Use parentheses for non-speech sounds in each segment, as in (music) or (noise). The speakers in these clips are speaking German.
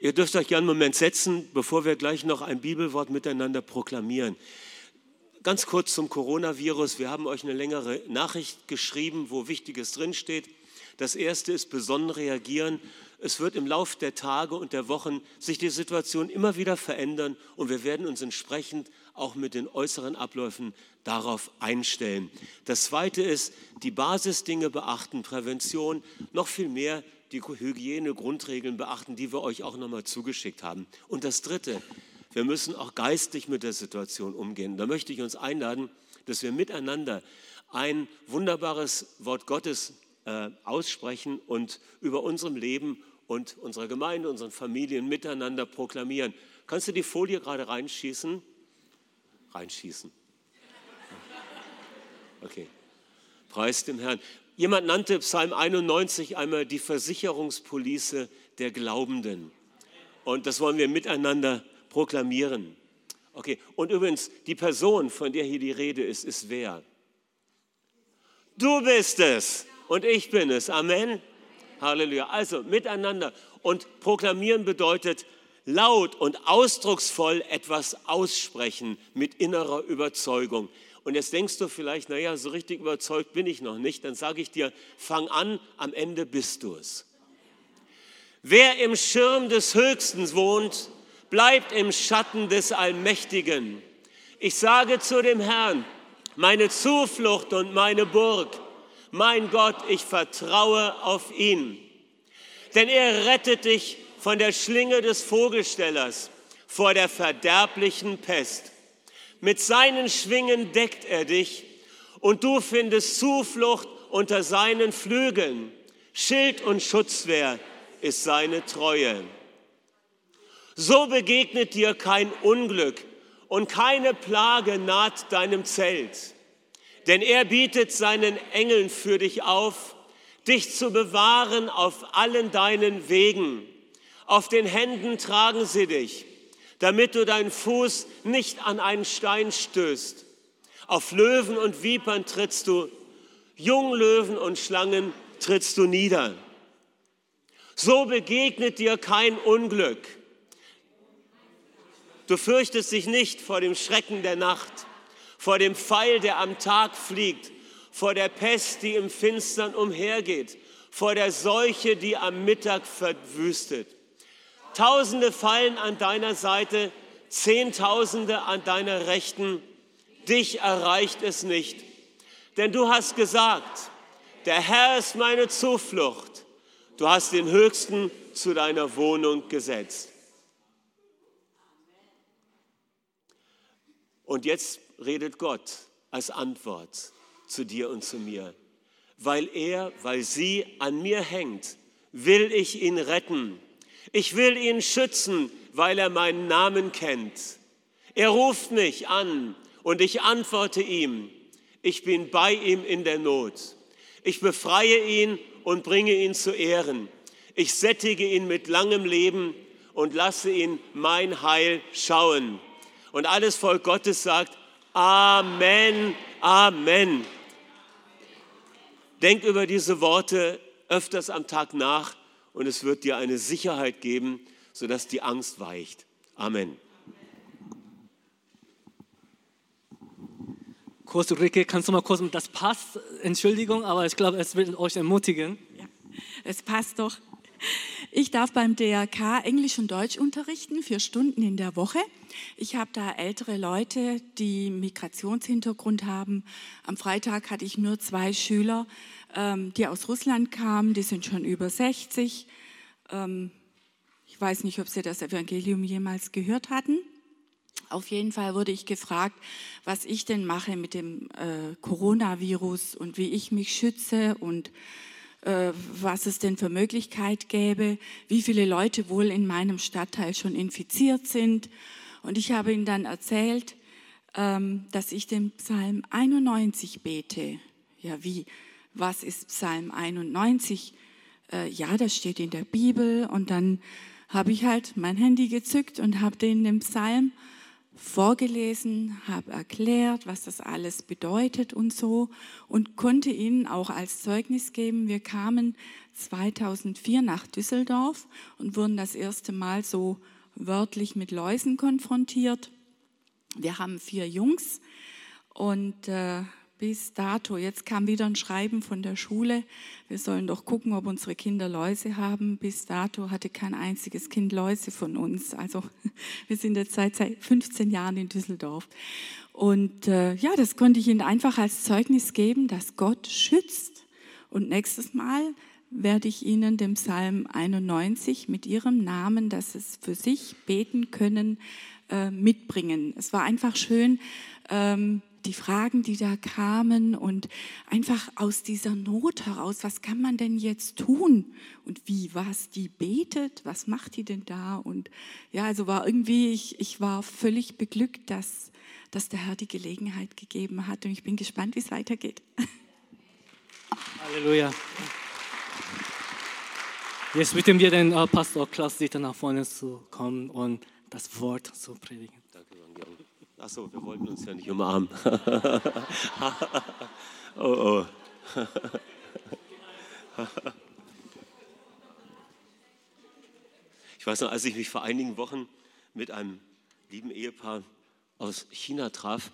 Ihr dürft euch gerne einen Moment setzen, bevor wir gleich noch ein Bibelwort miteinander proklamieren. Ganz kurz zum Coronavirus. Wir haben euch eine längere Nachricht geschrieben, wo Wichtiges drinsteht. Das erste ist besonnen reagieren. Es wird im Lauf der Tage und der Wochen sich die Situation immer wieder verändern und wir werden uns entsprechend auch mit den äußeren Abläufen darauf einstellen. Das zweite ist, die Basisdinge beachten, Prävention, noch viel mehr die Hygiene-Grundregeln beachten, die wir euch auch nochmal zugeschickt haben. Und das Dritte, wir müssen auch geistig mit der Situation umgehen. Da möchte ich uns einladen, dass wir miteinander ein wunderbares Wort Gottes äh, aussprechen und über unserem Leben und unserer Gemeinde, unseren Familien miteinander proklamieren. Kannst du die Folie gerade reinschießen? Reinschießen. Okay. Preis dem Herrn. Jemand nannte Psalm 91 einmal die Versicherungspolice der Glaubenden. Und das wollen wir miteinander proklamieren. Okay, und übrigens, die Person, von der hier die Rede ist, ist wer? Du bist es und ich bin es. Amen. Halleluja. Also miteinander. Und proklamieren bedeutet laut und ausdrucksvoll etwas aussprechen mit innerer Überzeugung. Und jetzt denkst du vielleicht, naja, so richtig überzeugt bin ich noch nicht. Dann sage ich dir, fang an, am Ende bist du es. Wer im Schirm des Höchsten wohnt, bleibt im Schatten des Allmächtigen. Ich sage zu dem Herrn, meine Zuflucht und meine Burg, mein Gott, ich vertraue auf ihn. Denn er rettet dich von der Schlinge des Vogelstellers, vor der verderblichen Pest. Mit seinen Schwingen deckt er dich und du findest Zuflucht unter seinen Flügeln. Schild und Schutzwehr ist seine Treue. So begegnet dir kein Unglück und keine Plage naht deinem Zelt. Denn er bietet seinen Engeln für dich auf, dich zu bewahren auf allen deinen Wegen. Auf den Händen tragen sie dich damit du deinen Fuß nicht an einen Stein stößt. Auf Löwen und Vipern trittst du, Junglöwen und Schlangen trittst du nieder. So begegnet dir kein Unglück. Du fürchtest dich nicht vor dem Schrecken der Nacht, vor dem Pfeil, der am Tag fliegt, vor der Pest, die im Finstern umhergeht, vor der Seuche, die am Mittag verwüstet. Tausende fallen an deiner Seite, Zehntausende an deiner Rechten. Dich erreicht es nicht. Denn du hast gesagt, der Herr ist meine Zuflucht. Du hast den Höchsten zu deiner Wohnung gesetzt. Und jetzt redet Gott als Antwort zu dir und zu mir. Weil er, weil sie an mir hängt, will ich ihn retten. Ich will ihn schützen, weil er meinen Namen kennt. Er ruft mich an und ich antworte ihm. Ich bin bei ihm in der Not. Ich befreie ihn und bringe ihn zu Ehren. Ich sättige ihn mit langem Leben und lasse ihn mein Heil schauen. Und alles Volk Gottes sagt, Amen, Amen. Denk über diese Worte öfters am Tag nach und es wird dir eine Sicherheit geben, sodass die Angst weicht. Amen. Kurz, Ulrike, kannst du mal kurz, das passt, Entschuldigung, aber ich glaube, es wird euch ermutigen. Ja, es passt doch. Ich darf beim DRK Englisch und Deutsch unterrichten, vier Stunden in der Woche. Ich habe da ältere Leute, die Migrationshintergrund haben. Am Freitag hatte ich nur zwei Schüler, die aus Russland kamen, die sind schon über 60. Ähm, ich weiß nicht, ob Sie das Evangelium jemals gehört hatten. Auf jeden Fall wurde ich gefragt, was ich denn mache mit dem äh, Coronavirus und wie ich mich schütze und äh, was es denn für Möglichkeit gäbe, wie viele Leute wohl in meinem Stadtteil schon infiziert sind. Und ich habe ihnen dann erzählt, ähm, dass ich den Psalm 91 bete. Ja, wie? Was ist Psalm 91? Äh, ja, das steht in der Bibel. Und dann habe ich halt mein Handy gezückt und habe den, den Psalm vorgelesen, habe erklärt, was das alles bedeutet und so und konnte ihnen auch als Zeugnis geben, wir kamen 2004 nach Düsseldorf und wurden das erste Mal so wörtlich mit Läusen konfrontiert. Wir haben vier Jungs und äh, bis dato. Jetzt kam wieder ein Schreiben von der Schule. Wir sollen doch gucken, ob unsere Kinder Läuse haben. Bis dato hatte kein einziges Kind Läuse von uns. Also (laughs) wir sind jetzt seit 15 Jahren in Düsseldorf. Und äh, ja, das konnte ich Ihnen einfach als Zeugnis geben, dass Gott schützt. Und nächstes Mal werde ich Ihnen dem Psalm 91 mit Ihrem Namen, dass es für sich beten können, äh, mitbringen. Es war einfach schön, ähm, die Fragen, die da kamen und einfach aus dieser Not heraus, was kann man denn jetzt tun und wie was die betet, was macht die denn da und ja, also war irgendwie, ich, ich war völlig beglückt, dass, dass der Herr die Gelegenheit gegeben hat und ich bin gespannt, wie es weitergeht. (laughs) Halleluja. Jetzt bitten wir den äh, Pastor Klaus Dieter nach vorne zu kommen und das Wort zu predigen. Achso, wir wollten uns ja nicht umarmen. (laughs) oh, oh. ich weiß noch, als ich mich vor einigen Wochen mit einem lieben Ehepaar aus China traf,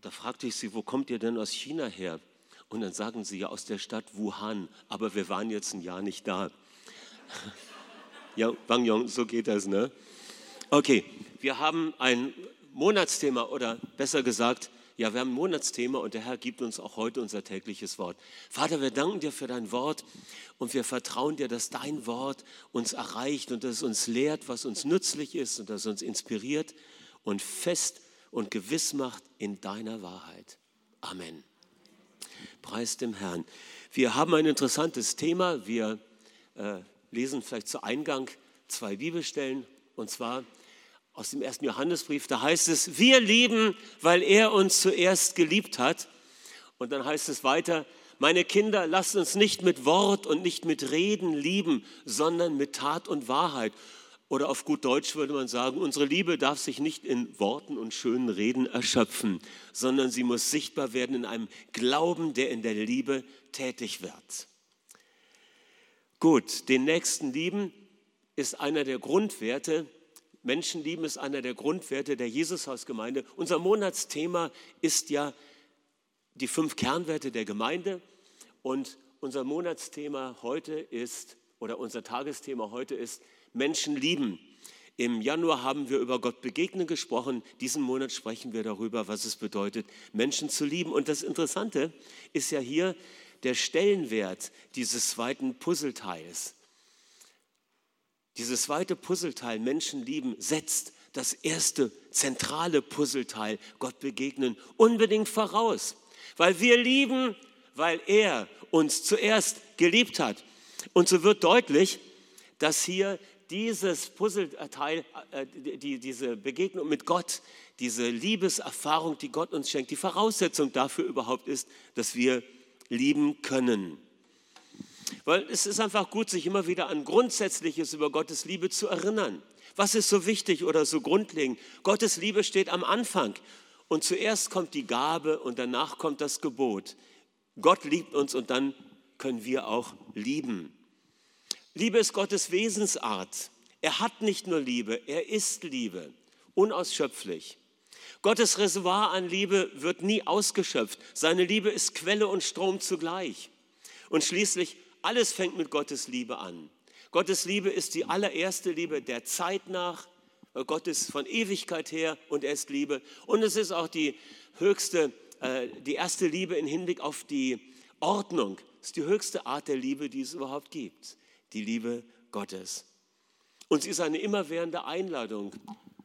da fragte ich sie, wo kommt ihr denn aus China her? Und dann sagen sie ja aus der Stadt Wuhan, aber wir waren jetzt ein Jahr nicht da. (laughs) ja, Wang Yong, so geht das, ne? Okay, wir haben ein Monatsthema oder besser gesagt, ja, wir haben ein Monatsthema und der Herr gibt uns auch heute unser tägliches Wort. Vater, wir danken dir für dein Wort und wir vertrauen dir, dass dein Wort uns erreicht und dass es uns lehrt, was uns nützlich ist und dass es uns inspiriert und fest und gewiss macht in deiner Wahrheit. Amen. Preis dem Herrn. Wir haben ein interessantes Thema. Wir äh, lesen vielleicht zu Eingang zwei Bibelstellen und zwar aus dem ersten Johannesbrief, da heißt es, wir lieben, weil er uns zuerst geliebt hat. Und dann heißt es weiter, meine Kinder, lasst uns nicht mit Wort und nicht mit Reden lieben, sondern mit Tat und Wahrheit. Oder auf gut Deutsch würde man sagen, unsere Liebe darf sich nicht in Worten und schönen Reden erschöpfen, sondern sie muss sichtbar werden in einem Glauben, der in der Liebe tätig wird. Gut, den Nächsten lieben ist einer der Grundwerte, Menschenlieben ist einer der Grundwerte der Jesushausgemeinde. Unser Monatsthema ist ja die fünf Kernwerte der Gemeinde. Und unser Monatsthema heute ist, oder unser Tagesthema heute ist Menschen lieben. Im Januar haben wir über Gott begegnen gesprochen. Diesen Monat sprechen wir darüber, was es bedeutet, Menschen zu lieben. Und das Interessante ist ja hier der Stellenwert dieses zweiten Puzzleteils. Dieses zweite Puzzleteil, Menschen lieben, setzt das erste zentrale Puzzleteil, Gott begegnen, unbedingt voraus. Weil wir lieben, weil er uns zuerst geliebt hat. Und so wird deutlich, dass hier dieses Puzzleteil, äh, die, diese Begegnung mit Gott, diese Liebeserfahrung, die Gott uns schenkt, die Voraussetzung dafür überhaupt ist, dass wir lieben können. Weil es ist einfach gut, sich immer wieder an Grundsätzliches über Gottes Liebe zu erinnern. Was ist so wichtig oder so grundlegend? Gottes Liebe steht am Anfang. Und zuerst kommt die Gabe und danach kommt das Gebot. Gott liebt uns und dann können wir auch lieben. Liebe ist Gottes Wesensart. Er hat nicht nur Liebe, er ist Liebe, unausschöpflich. Gottes Reservoir an Liebe wird nie ausgeschöpft. Seine Liebe ist Quelle und Strom zugleich. Und schließlich alles fängt mit Gottes Liebe an. Gottes Liebe ist die allererste Liebe der Zeit nach. Gott ist von Ewigkeit her und er ist Liebe. Und es ist auch die höchste, äh, die erste Liebe im Hinblick auf die Ordnung. Es ist die höchste Art der Liebe, die es überhaupt gibt. Die Liebe Gottes. Und sie ist eine immerwährende Einladung.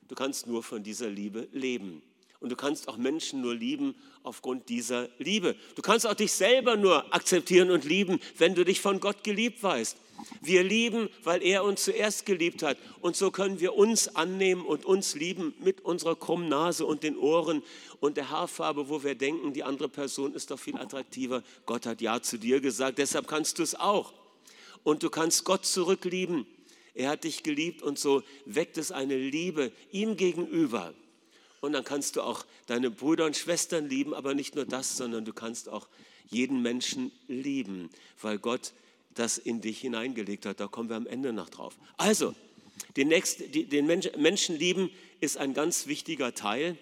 Du kannst nur von dieser Liebe leben. Und du kannst auch Menschen nur lieben aufgrund dieser Liebe. Du kannst auch dich selber nur akzeptieren und lieben, wenn du dich von Gott geliebt weißt. Wir lieben, weil er uns zuerst geliebt hat. Und so können wir uns annehmen und uns lieben mit unserer krummen Nase und den Ohren und der Haarfarbe, wo wir denken, die andere Person ist doch viel attraktiver. Gott hat Ja zu dir gesagt, deshalb kannst du es auch. Und du kannst Gott zurücklieben. Er hat dich geliebt und so weckt es eine Liebe ihm gegenüber Und dann kannst du auch deine Brüder und Schwestern lieben, aber nicht nur das, sondern du kannst auch jeden Menschen lieben, weil Gott das in dich hineingelegt hat. Da kommen wir am Ende noch drauf. Also, den, Nächsten, den Menschen lieben ist ein ganz wichtiger Teil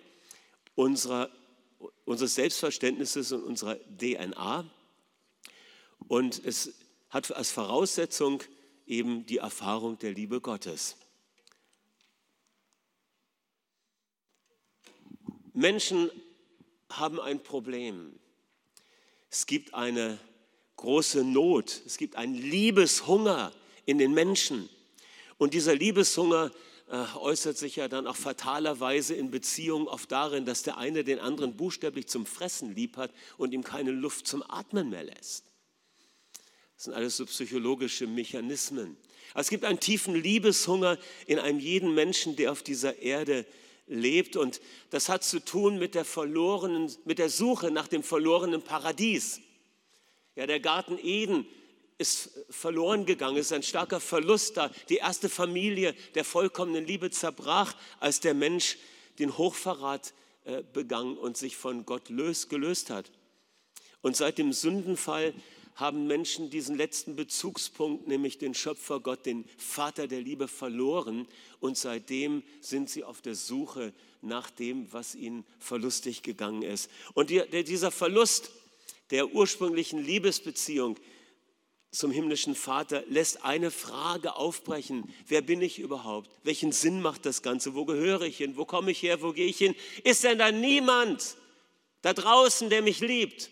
unserer, unseres Selbstverständnisses und unserer DNA. Und es hat als Voraussetzung eben die Erfahrung der Liebe Gottes. Menschen haben ein Problem. Es gibt eine große Not, es gibt einen Liebeshunger in den Menschen. Und dieser Liebeshunger äh, äußert sich ja dann auch fatalerweise in Beziehungen oft darin, dass der eine den anderen buchstäblich zum Fressen lieb hat und ihm keine Luft zum Atmen mehr lässt. Das sind alles so psychologische Mechanismen. es gibt einen tiefen Liebeshunger in einem jeden Menschen, der auf dieser Erde lebt. Und das hat zu tun mit der, verlorenen, mit der Suche nach dem verlorenen Paradies. Ja, der Garten Eden ist verloren gegangen, ist ein starker Verlust da. Die erste Familie der vollkommenen Liebe zerbrach, als der Mensch den Hochverrat äh, begangen und sich von Gott gelöst hat. Und seit dem Sündenfall haben Menschen diesen letzten Bezugspunkt, nämlich den Schöpfer Gott, den Vater der Liebe, verloren. Und seitdem sind sie auf der Suche nach dem, was ihnen verlustig gegangen ist. Und dieser Verlust der ursprünglichen Liebesbeziehung, zum himmlischen Vater lässt eine Frage aufbrechen. Wer bin ich überhaupt? Welchen Sinn macht das Ganze? Wo gehöre ich hin? Wo komme ich her? Wo gehe ich hin? Ist denn da niemand da draußen, der mich liebt?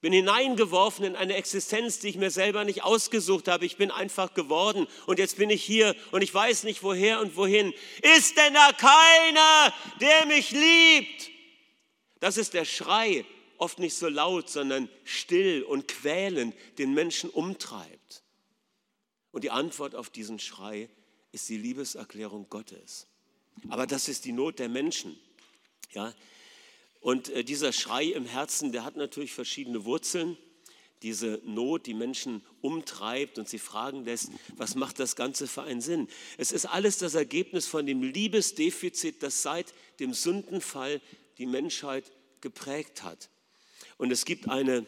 Bin hineingeworfen in eine Existenz, die ich mir selber nicht ausgesucht habe. Ich bin einfach geworden und jetzt bin ich hier und ich weiß nicht woher und wohin. Ist denn da keiner, der mich liebt? Das ist der Schrei oft nicht so laut, sondern still und quälend den Menschen umtreibt. Und die Antwort auf diesen Schrei ist die Liebeserklärung Gottes. Aber das ist die Not der Menschen. Ja? Und äh, dieser Schrei im Herzen, der hat natürlich verschiedene Wurzeln. Diese Not, die Menschen umtreibt und sie fragen lässt, was macht das Ganze für einen Sinn? Es ist alles das Ergebnis von dem Liebesdefizit, das seit dem Sündenfall die Menschheit geprägt hat. Und es gibt eine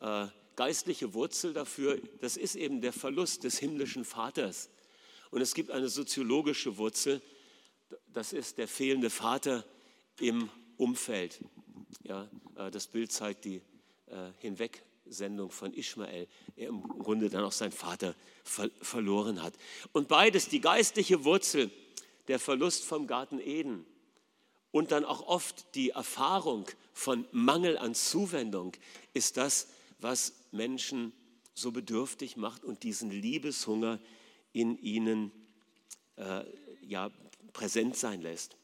äh, geistliche Wurzel dafür, das ist eben der Verlust des himmlischen Vaters. Und es gibt eine soziologische Wurzel, das ist der fehlende Vater im Umfeld. Ja, äh, das Bild zeigt die äh, Hinwegsendung von Ishmael, er im Grunde dann auch seinen Vater ver verloren hat. Und beides, die geistliche Wurzel, der Verlust vom Garten Eden und dann auch oft die Erfahrung von Mangel an Zuwendung ist das, was Menschen so bedürftig macht und diesen Liebeshunger in ihnen äh, ja, präsent sein lässt.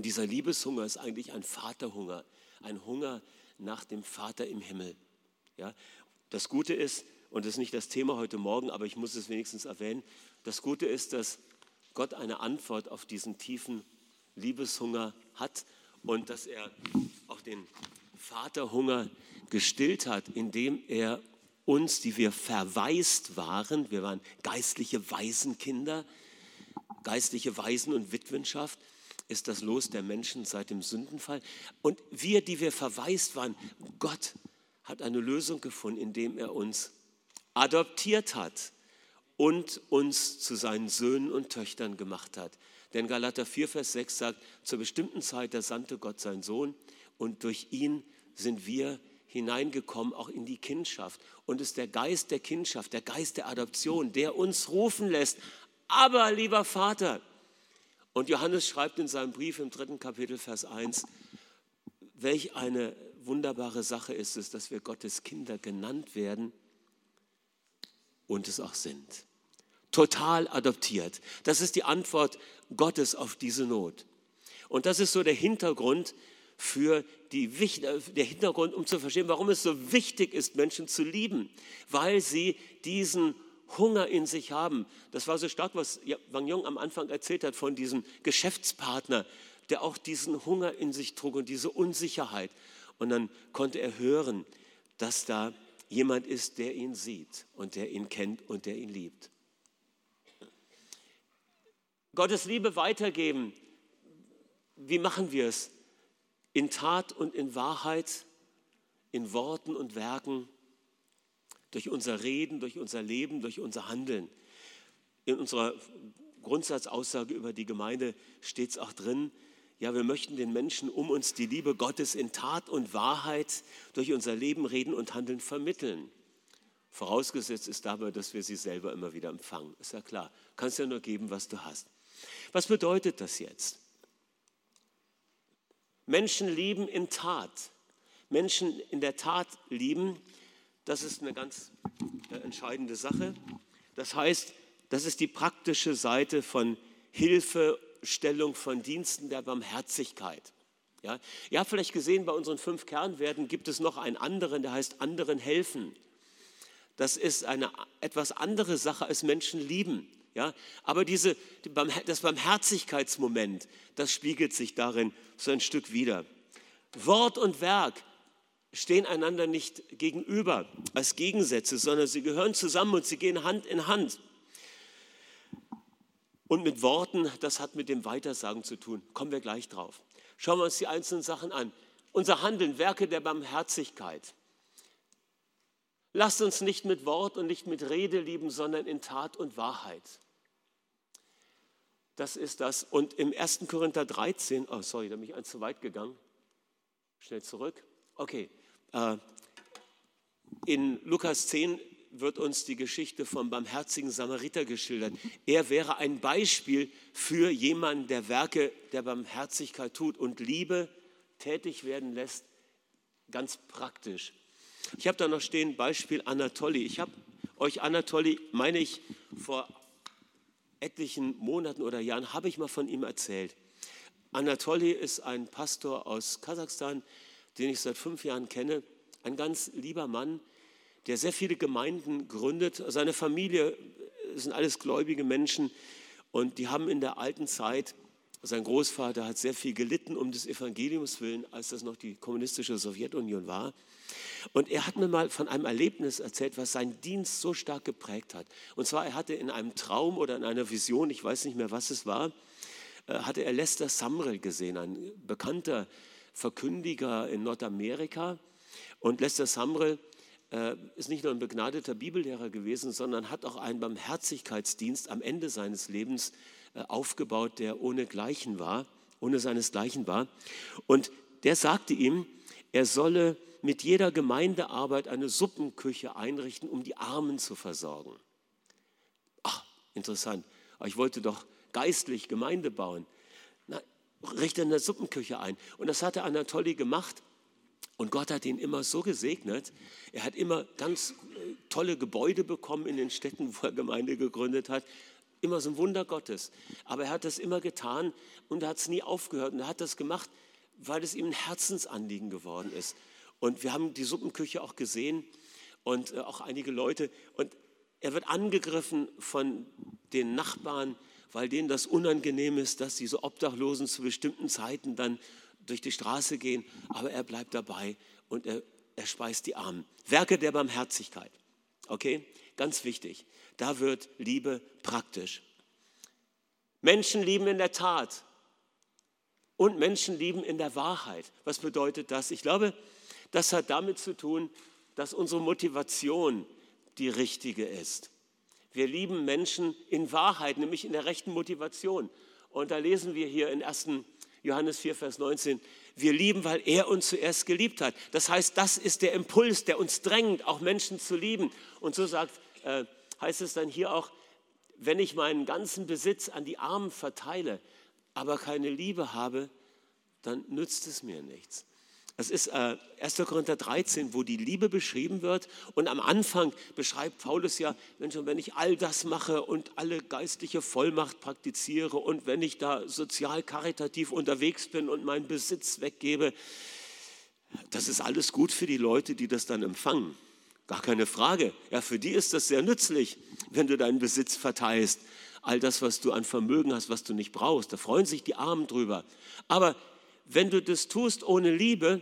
Und dieser Liebeshunger ist eigentlich ein Vaterhunger, ein Hunger nach dem Vater im Himmel. Ja? Das Gute ist, und das ist nicht das Thema heute Morgen, aber ich muss es wenigstens erwähnen, das Gute ist, dass Gott eine Antwort auf diesen tiefen Liebeshunger hat und dass er auch den Vaterhunger gestillt hat, indem er uns, die wir verwaist waren, wir waren geistliche Waisenkinder, geistliche Waisen- und Witwenschaft, ist das Los der Menschen seit dem Sündenfall. Und wir, die wir verwaist waren, Gott hat eine Lösung gefunden, indem er uns adoptiert hat und uns zu seinen Söhnen und Töchtern gemacht hat. Denn Galater 4, Vers 6 sagt, zur bestimmten Zeit, da sandte Gott seinen Sohn und durch ihn sind wir hineingekommen, auch in die Kindschaft. Und es ist der Geist der Kindschaft, der Geist der Adoption, der uns rufen lässt, aber lieber Vater. Und Johannes schreibt in seinem Brief im dritten Kapitel, Vers 1, welch eine wunderbare Sache ist es, dass wir Gottes Kinder genannt werden und es auch sind total adoptiert. Das ist die Antwort Gottes auf diese Not. Und das ist so der Hintergrund für die, der Hintergrund, um zu verstehen, warum es so wichtig ist, Menschen zu lieben, weil sie diesen Hunger in sich haben. Das war so stark, was Wang Yong am Anfang erzählt hat von diesem Geschäftspartner, der auch diesen Hunger in sich trug und diese Unsicherheit. Und dann konnte er hören, dass da jemand ist, der ihn sieht und der ihn kennt und der ihn liebt. Gottes Liebe weitergeben wie machen wir es? In Tat und in Wahrheit, in Worten und Werken, durch unser Reden, durch unser Leben, durch unser Handeln. In unserer Grundsatzaussage über die Gemeinde steht es auch drin, ja, wir möchten den Menschen um uns die Liebe Gottes in Tat und Wahrheit durch unser Leben, Reden und Handeln vermitteln. Vorausgesetzt ist dabei, dass wir sie selber immer wieder empfangen. Ist ja klar. Kannst ja nur geben, was du hast. Was bedeutet das jetzt? Menschen lieben in Tat. Menschen in der Tat lieben, das ist eine ganz äh, entscheidende Sache. Das heißt, das ist die praktische Seite von Hilfestellung, von Diensten der Barmherzigkeit. Ja, ihr habt vielleicht gesehen, bei unseren fünf Kernwerten gibt es noch einen anderen, der heißt anderen helfen. Das ist eine etwas andere Sache als Menschen lieben. Ja, aber diese, das Barmherzigkeitsmoment, das spiegelt sich darin so ein Stück wider. Wort und Werk stehen einander nicht gegenüber als Gegensätze, sondern sie gehören zusammen und sie gehen Hand in Hand. Und mit Worten, das hat mit dem Weitersagen zu tun. Kommen wir gleich drauf. Schauen wir uns die einzelnen Sachen an. Unser Handeln, Werke der Barmherzigkeit. Lasst uns nicht mit Wort und nicht mit Rede lieben, sondern in Tat und Wahrheit. Das ist das. Und im 1. Korinther 13, oh sorry, da bin ich eins zu weit gegangen. Schnell zurück. Okay. Äh, in Lukas 10 wird uns die Geschichte vom barmherzigen Samariter geschildert. Er wäre ein Beispiel für jemanden, der Werke der Barmherzigkeit tut und Liebe tätig werden lässt, ganz praktisch. Ich habe da noch stehen Beispiel Anatoli. Ich habe euch Anatoli, meine ich, vor etlichen Monaten oder Jahren habe ich mal von ihm erzählt. Anatoli ist ein Pastor aus Kasachstan, den ich seit fünf Jahren kenne. Ein ganz lieber Mann, der sehr viele Gemeinden gründet. Seine Familie sind alles gläubige Menschen und die haben in der alten Zeit, sein Großvater hat sehr viel gelitten um des Evangeliums willen, als das noch die kommunistische Sowjetunion war. Und er hat mir mal von einem Erlebnis erzählt, was seinen Dienst so stark geprägt hat. Und zwar, er hatte in einem Traum oder in einer Vision, ich weiß nicht mehr, was es war, äh, hatte er Lester Sumrall gesehen, ein bekannter Verkündiger in Nordamerika. Und Lester Sumrall äh, ist nicht nur ein begnadeter Bibellehrer gewesen, sondern hat auch einen Barmherzigkeitsdienst am Ende seines Lebens äh, aufgebaut, der ohne Gleichen war, ohne seinesgleichen war. Und der sagte ihm, er solle mit jeder Gemeindearbeit eine Suppenküche einrichten, um die Armen zu versorgen. Ach, interessant. Ich wollte doch geistlich Gemeinde bauen. Na, richte eine Suppenküche ein. Und das hatte Anatoli gemacht. Und Gott hat ihn immer so gesegnet. Er hat immer ganz äh, tolle Gebäude bekommen in den Städten, wo er Gemeinde gegründet hat. Immer so ein Wunder Gottes. Aber er hat das immer getan und hat es nie aufgehört. Und er hat das gemacht, weil es ihm ein Herzensanliegen geworden ist. Und wir haben die Suppenküche auch gesehen und äh, auch einige Leute. Und er wird angegriffen von den Nachbarn, weil denen das unangenehm ist, dass diese Obdachlosen zu bestimmten Zeiten dann durch die Straße gehen. Aber er bleibt dabei und er, er speist die Armen. Werke der Barmherzigkeit. Okay? Ganz wichtig. Da wird Liebe praktisch. Menschen lieben in der Tat und Menschen lieben in der Wahrheit. Was bedeutet das? Ich glaube, das hat damit zu tun, dass unsere Motivation die richtige ist. Wir lieben Menschen in Wahrheit, nämlich in der rechten Motivation. Und da lesen wir hier in 1. Johannes 4, Vers 19, wir lieben, weil er uns zuerst geliebt hat. Das heißt, das ist der Impuls, der uns drängt, auch Menschen zu lieben. Und so sagt, äh, heißt es dann hier auch, wenn ich meinen ganzen Besitz an die Armen verteile, aber keine Liebe habe, dann nützt es mir nichts. Das ist äh, 1. Korinther 13, wo die Liebe beschrieben wird. Und am Anfang beschreibt Paulus ja, Mensch, wenn ich all das mache und alle geistliche Vollmacht praktiziere und wenn ich da sozial karitativ unterwegs bin und meinen Besitz weggebe, das ist alles gut für die Leute, die das dann empfangen. Gar keine Frage. Ja, für die ist das sehr nützlich, wenn du deinen Besitz verteilst. All das, was du an Vermögen hast, was du nicht brauchst. Da freuen sich die Armen drüber. Aber wenn du das tust ohne Liebe,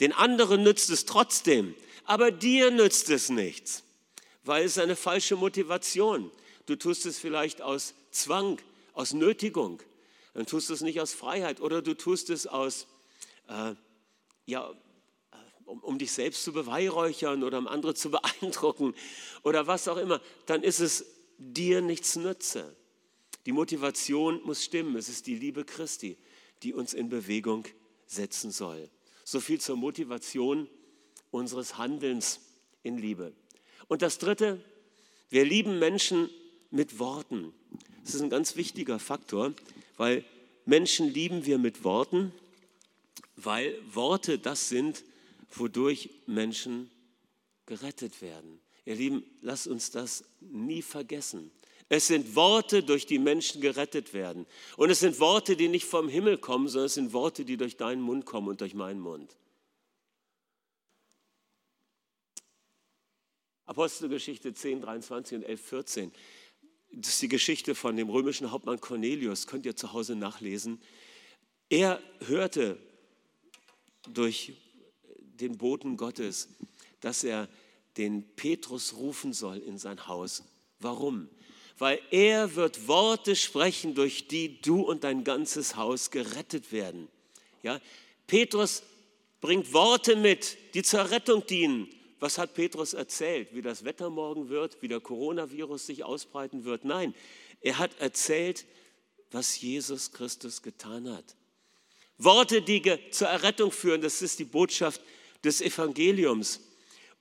den anderen nützt es trotzdem, aber dir nützt es nichts, weil es eine falsche Motivation. Du tust es vielleicht aus Zwang, aus Nötigung, dann tust du es nicht aus Freiheit oder du tust es aus, äh, ja, um, um dich selbst zu beweihräuchern oder um andere zu (laughs) beeindrucken oder was auch immer, dann ist es dir nichts nütze. Die Motivation muss stimmen. Es ist die Liebe Christi, die uns in Bewegung setzen soll. So viel zur Motivation unseres Handelns in Liebe. Und das Dritte, wir lieben Menschen mit Worten. Das ist ein ganz wichtiger Faktor, weil Menschen lieben wir mit Worten, weil Worte das sind, wodurch Menschen gerettet werden. Ihr Lieben, lasst uns das nie vergessen. Es sind Worte, durch die Menschen gerettet werden. Und es sind Worte, die nicht vom Himmel kommen, sondern es sind Worte, die durch deinen Mund kommen und durch meinen Mund. Apostelgeschichte 10, 23 und 11, 14. Das ist die Geschichte von dem römischen Hauptmann Cornelius, könnt ihr zu Hause nachlesen. Er hörte durch den Boten Gottes, dass er den Petrus rufen soll in sein Haus. Warum? Weil er wird Worte sprechen, durch die du und dein ganzes Haus gerettet werden. Ja? Petrus bringt Worte mit, die zur Rettung dienen. Was hat Petrus erzählt? Wie das Wetter morgen wird, wie der Coronavirus sich ausbreiten wird? Nein, er hat erzählt, was Jesus Christus getan hat. Worte, die zur Errettung führen, das ist die Botschaft des Evangeliums.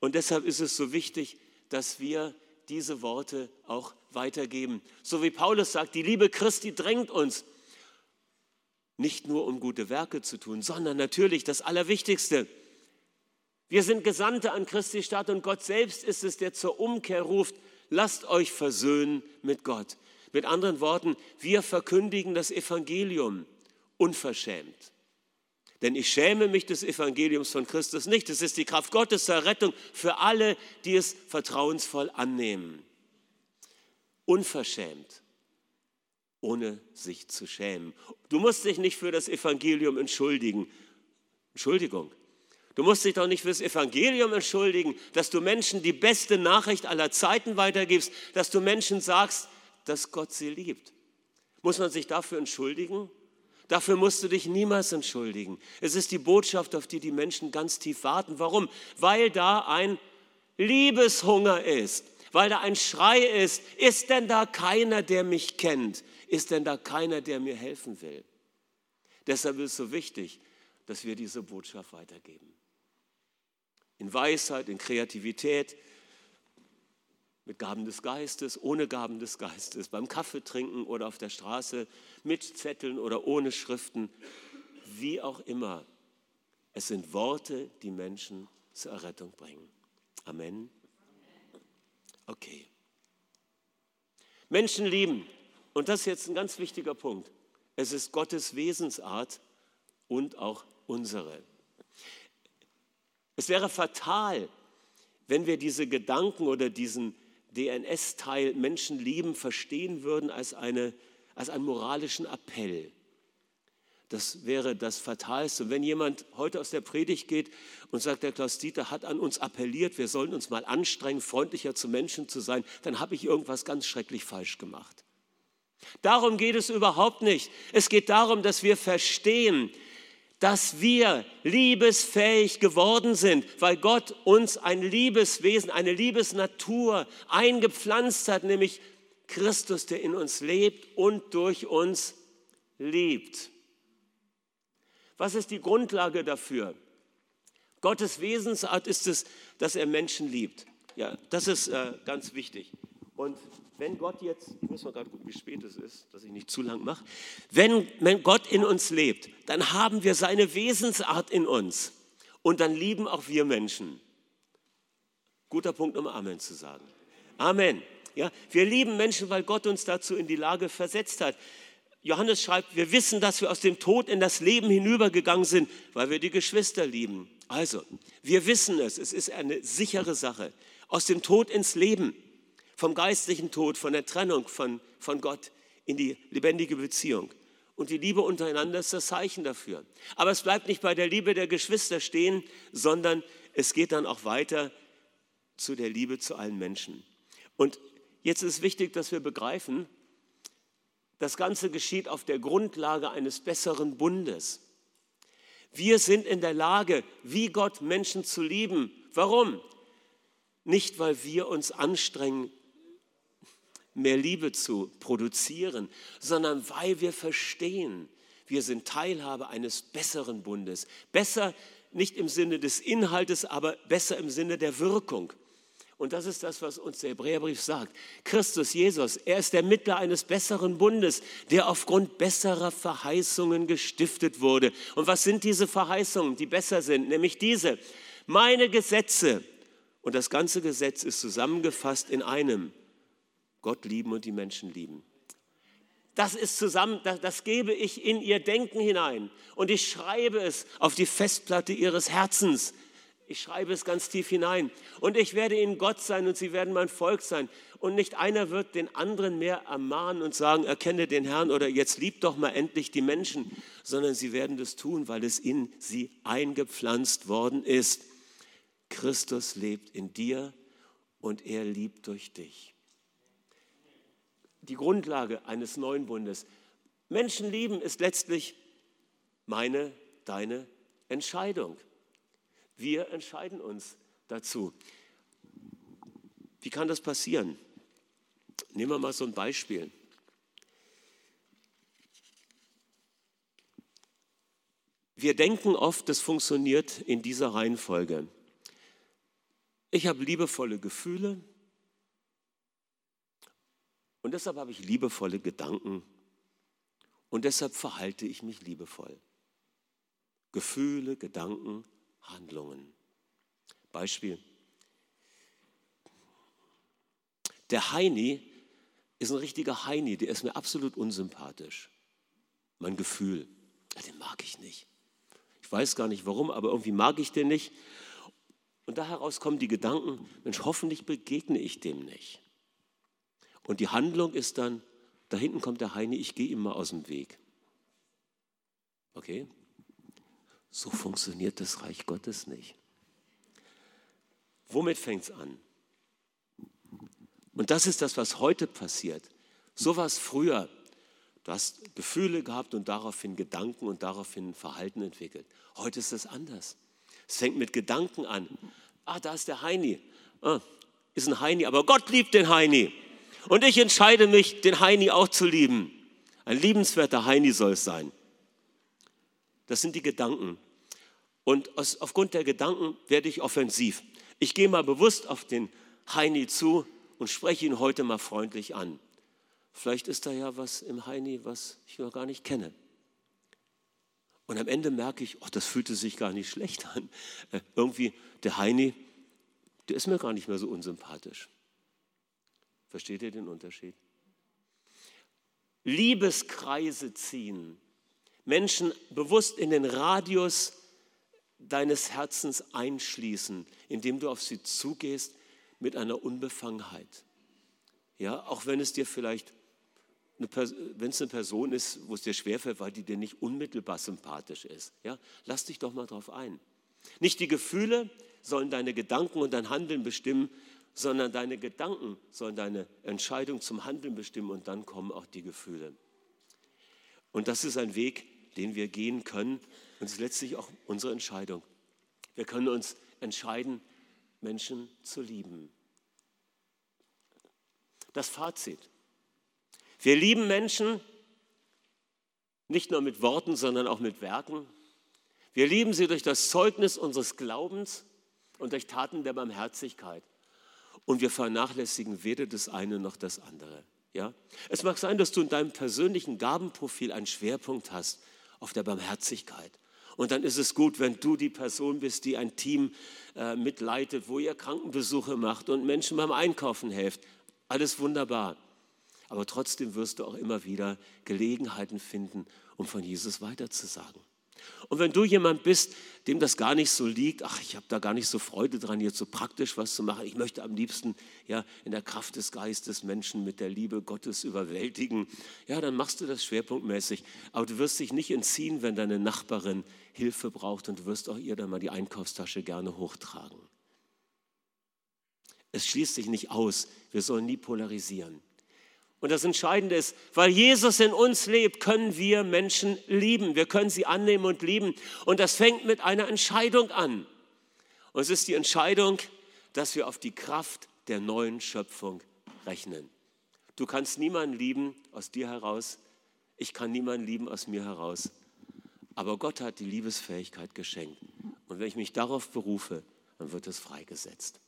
Und deshalb ist es so wichtig, dass wir diese Worte auch weitergeben. So wie Paulus sagt, die Liebe Christi drängt uns, nicht nur um gute Werke zu tun, sondern natürlich das Allerwichtigste. Wir sind Gesandte an Christi Stadt und Gott selbst ist es, der zur Umkehr ruft, lasst euch versöhnen mit Gott. Mit anderen Worten, wir verkündigen das Evangelium unverschämt. Denn ich schäme mich des Evangeliums von Christus nicht. Es ist die Kraft Gottes zur Rettung für alle, die es vertrauensvoll annehmen. Unverschämt, ohne sich zu schämen. Du musst dich nicht für das Evangelium entschuldigen. Entschuldigung. Du musst dich doch nicht für das Evangelium entschuldigen, dass du Menschen die beste Nachricht aller Zeiten weitergibst, dass du Menschen sagst, dass Gott sie liebt. Muss man sich dafür entschuldigen? Dafür musst du dich niemals entschuldigen. Es ist die Botschaft, auf die die Menschen ganz tief warten. Warum? Weil da ein Liebeshunger ist, weil da ein Schrei ist. Ist denn da keiner, der mich kennt? Ist denn da keiner, der mir helfen will? Deshalb ist es so wichtig, dass wir diese Botschaft weitergeben. In Weisheit, in Kreativität, mit Gaben des Geistes, ohne Gaben des Geistes, beim Kaffee trinken oder auf der Straße, mit Zetteln oder ohne Schriften, wie auch immer. Es sind Worte, die Menschen zur Errettung bringen. Amen. Okay. Menschen lieben, und das ist jetzt ein ganz wichtiger Punkt, es ist Gottes Wesensart und auch unsere. Es wäre fatal, wenn wir diese Gedanken oder diesen DNS-Teil Menschen lieben verstehen würden als, eine, als einen moralischen Appell. Das wäre das Fatalste. Wenn jemand heute aus der Predigt geht und sagt, der Klaus Dieter hat an uns appelliert, wir sollen uns mal anstrengen, freundlicher zu Menschen zu sein, dann habe ich irgendwas ganz schrecklich falsch gemacht. Darum geht es überhaupt nicht. Es geht darum, dass wir verstehen, dass wir liebesfähig geworden sind, weil Gott uns ein Liebeswesen, eine Liebesnatur eingepflanzt hat, nämlich Christus, der in uns lebt und durch uns liebt. Was ist die Grundlage dafür? Gottes Wesensart ist es, dass er Menschen liebt. Ja, das ist äh, ganz wichtig. Und wenn Gott jetzt, ich muss mal gerade gucken, wie spät es ist, dass ich nicht zu lang mache, wenn, wenn Gott in uns lebt, dann haben wir seine Wesensart in uns und dann lieben auch wir Menschen. Guter Punkt, um Amen zu sagen. Amen. Ja, wir lieben Menschen, weil Gott uns dazu in die Lage versetzt hat. Johannes schreibt, wir wissen, dass wir aus dem Tod in das Leben hinübergegangen sind, weil wir die Geschwister lieben. Also, wir wissen es, es ist eine sichere Sache. Aus dem Tod ins Leben vom geistlichen Tod, von der Trennung von, von Gott in die lebendige Beziehung. Und die Liebe untereinander ist das Zeichen dafür. Aber es bleibt nicht bei der Liebe der Geschwister stehen, sondern es geht dann auch weiter zu der Liebe zu allen Menschen. Und jetzt ist wichtig, dass wir begreifen, Das Ganze geschieht auf der Grundlage eines besseren Bundes. Wir sind in der Lage, wie Gott Menschen zu lieben. Warum? Nicht, weil wir uns anstrengen, mehr Liebe zu produzieren, sondern weil wir verstehen, wir sind Teilhabe eines besseren Bundes. Besser nicht im Sinne des Inhaltes, aber besser im Sinne der Wirkung. Und das ist das, was uns der Hebräerbrief sagt. Christus Jesus, er ist der Mittler eines besseren Bundes, der aufgrund besserer Verheißungen gestiftet wurde. Und was sind diese Verheißungen, die besser sind? Nämlich diese. Meine Gesetze. Und das ganze Gesetz ist zusammengefasst in einem. Gott lieben und die Menschen lieben. Das ist zusammen, das, gebe ich in ihr Denken hinein und ich schreibe es auf die Festplatte ihres Herzens. Ich schreibe es ganz tief hinein. Und ich werde ihnen Gott sein und sie werden mein Volk sein. Und nicht einer wird den anderen mehr ermahnen und sagen, erkenne den Herrn oder jetzt lieb doch mal endlich die Menschen, sondern sie werden das tun, weil es in sie eingepflanzt worden ist. Christus lebt in dir und er liebt durch dich. Die Grundlage eines neuen Bundes. Menschen lieben ist letztlich meine, deine Entscheidung. Wir entscheiden uns dazu. Wie kann das passieren? Nehmen wir mal so ein Beispiel. Wir denken oft, das funktioniert in dieser Reihenfolge. Ich habe liebevolle Gefühle und deshalb habe ich liebevolle Gedanken und deshalb verhalte ich mich liebevoll. Gefühle, Gedanken, Handlungen. Beispiel. Der Heini ist ein richtiger Heini, der ist mir absolut unsympathisch. Mein Gefühl, den mag ich nicht. Ich weiß gar nicht warum, aber irgendwie mag ich den nicht. Und da heraus kommen die Gedanken, Mensch, hoffentlich begegne ich dem nicht. Und die Handlung ist dann, da hinten kommt der Heini, ich gehe ihm mal aus dem Weg. Okay? So funktioniert das Reich Gottes nicht. Womit fängt es an? Und das ist das, was heute passiert. So war es früher. Du hast Gefühle gehabt und daraufhin Gedanken und daraufhin Verhalten entwickelt. Heute ist das anders. Es fängt mit Gedanken an. Ah, da ist der Heini. Ah, ist ein Heini, aber Gott liebt den Heini. Und ich entscheide mich, den Heini auch zu lieben. Ein liebenswerter Heini soll es sein. Das sind die Gedanken. Und aus, aufgrund der Gedanken werde ich offensiv. Ich gehe mal bewusst auf den Heini zu und spreche ihn heute mal freundlich an. Vielleicht ist da ja was im Heini, was ich noch gar nicht kenne. Und am Ende merke ich, oh, das fühlte sich gar nicht schlecht an. Äh, irgendwie, der Heini, der ist mir gar nicht mehr so unsympathisch. Versteht ihr den Unterschied? Liebeskreise ziehen. Menschen bewusst in den Radius deines Herzens einschließen, indem du auf sie zugehst mit einer Unbefangenheit. Ja, auch wenn es dir vielleicht, wenn es eine Person ist, wo es dir schwerfällt, weil die dir nicht unmittelbar sympathisch ist. Ja, lass dich doch mal drauf ein. Nicht die Gefühle sollen deine Gedanken und dein Handeln bestimmen, sondern deine Gedanken sollen deine Entscheidung zum Handeln bestimmen und dann kommen auch die Gefühle. Und das ist ein Weg, den wir gehen können. Und es ist letztlich auch unsere Entscheidung. Wir können uns entscheiden, Menschen zu lieben. Das Fazit. Wir lieben Menschen nicht nur mit Worten, sondern auch mit Werken. Wir lieben sie durch das Zeugnis unseres Glaubens und durch Taten der Barmherzigkeit. Und wir vernachlässigen weder das eine noch das andere. Ja? Es mag sein, dass du in deinem persönlichen Gabenprofil einen Schwerpunkt hast, auf der Barmherzigkeit. Und dann ist es gut, wenn du die Person bist, die ein Team äh, mitleitet, wo ihr Krankenbesuche macht und Menschen beim Einkaufen helft. Alles wunderbar. Aber trotzdem wirst du auch immer wieder Gelegenheiten finden, um von Jesus weiterzusagen. Und wenn du jemand bist, dem das gar nicht so liegt, ach, ich habe da gar nicht so Freude dran, jetzt so praktisch was zu machen. Ich möchte am liebsten ja, in der Kraft des Geistes Menschen mit der Liebe Gottes überwältigen. Ja, dann machst du das schwerpunktmäßig. Aber du wirst dich nicht entziehen, wenn deine Nachbarin Hilfe braucht und du wirst auch ihr dann mal die Einkaufstasche gerne hochtragen. Es schließt sich nicht aus. Wir sollen nie polarisieren. Und das Entscheidende ist, weil Jesus in uns lebt, können wir Menschen lieben. Wir können sie annehmen und lieben. Und das fängt mit einer Entscheidung an. Und es ist die Entscheidung, dass wir auf die Kraft der neuen Schöpfung rechnen. Du kannst niemanden lieben aus dir heraus. Ich kann niemanden lieben aus mir heraus. Aber Gott hat die Liebesfähigkeit geschenkt. Und wenn ich mich darauf berufe, dann wird es freigesetzt.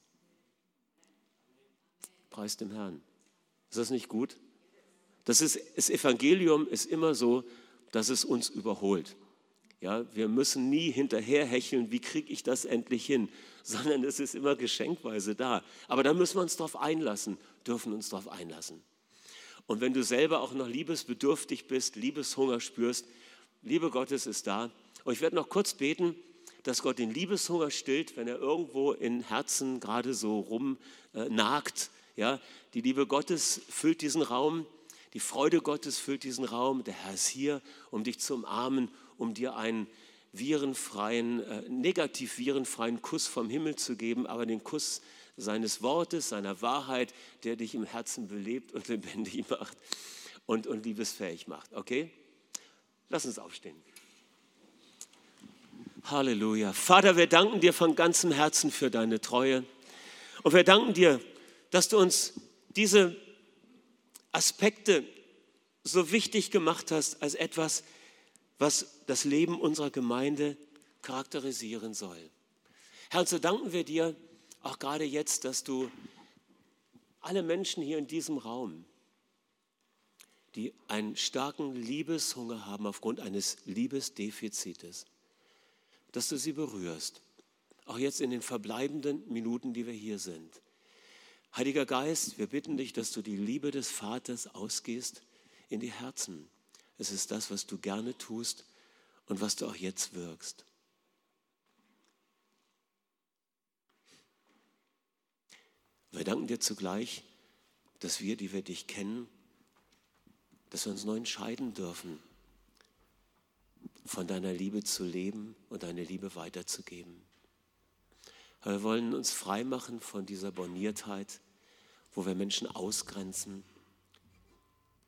Preis dem Herrn. Ist das nicht gut? Das, ist, das Evangelium ist immer so, dass es uns überholt. Ja, wir müssen nie hinterherhecheln, wie kriege ich das endlich hin, (laughs) sondern es ist immer geschenkweise da. Aber da müssen wir uns darauf einlassen, dürfen uns darauf einlassen. Und wenn du selber auch noch liebesbedürftig bist, Liebeshunger spürst, Liebe Gottes ist da. Und ich werde noch kurz beten, dass Gott den Liebeshunger stillt, wenn er irgendwo in Herzen gerade so rumnagt. Äh, ja, die Liebe Gottes füllt diesen Raum, die Freude Gottes füllt diesen Raum. Der Herr ist hier, um dich zu umarmen, um dir einen virenfreien, äh, negativ virenfreien Kuss vom Himmel zu geben, aber den Kuss seines Wortes, seiner Wahrheit, der dich im Herzen belebt und (laughs) lebendig macht und, und liebesfähig macht. Okay? Lass uns aufstehen. Halleluja. Vater, wir danken dir von ganzem Herzen für deine Treue. Und wir danken dir, dass du uns diese Aspekte so wichtig gemacht hast als etwas, was das Leben unserer Gemeinde charakterisieren soll. Herr, so danken wir dir auch gerade jetzt, dass du alle Menschen hier in diesem Raum, die einen starken Liebeshunger haben aufgrund eines Liebesdefizites, dass du sie berührst. Auch jetzt in den verbleibenden Minuten, die wir hier sind. Heiliger Geist, wir bitten dich, dass du die Liebe des Vaters ausgehst in die Herzen. Es ist das, was du gerne tust und was du auch jetzt wirkst. Wir danken dir zugleich, dass wir, die wir dich kennen, dass wir uns neu entscheiden dürfen, von deiner Liebe zu leben und deine Liebe weiterzugeben. Wir wollen uns freimachen von dieser Borniertheit, wo wir Menschen ausgrenzen,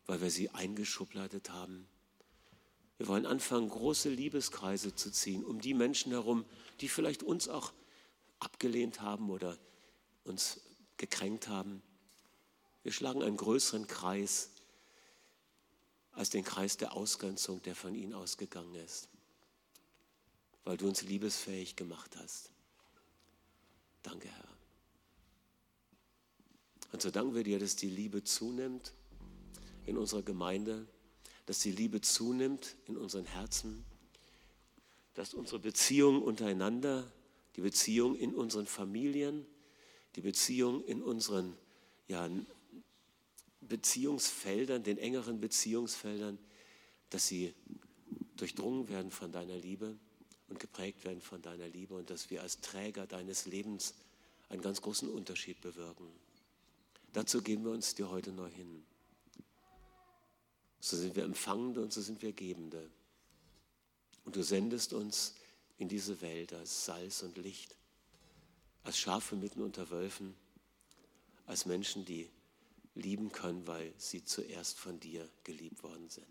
weil wir sie eingeschubladet haben. Wir wollen anfangen, große Liebeskreise zu ziehen, um die Menschen herum, die vielleicht uns auch abgelehnt haben oder uns gekränkt haben. Wir schlagen einen größeren Kreis als den Kreis der Ausgrenzung, der von ihnen ausgegangen ist, weil du uns liebesfähig gemacht hast. Danke, Herr. Und so danken wir dir, dass die Liebe zunimmt in unserer Gemeinde, dass die Liebe zunimmt in unseren Herzen, dass unsere Beziehung untereinander, die Beziehung in unseren Familien, die Beziehung in unseren ja, Beziehungsfeldern, den engeren Beziehungsfeldern, dass sie durchdrungen werden von deiner Liebe und geprägt werden von deiner Liebe und dass wir als Träger deines Lebens einen ganz großen Unterschied bewirken. Dazu geben wir uns dir heute neu hin. So sind wir Empfangende und so sind wir Gebende. Und du sendest uns in diese Welt als Salz und Licht, als Schafe mitten unter Wölfen, als Menschen, die lieben können, weil sie zuerst von dir geliebt worden sind.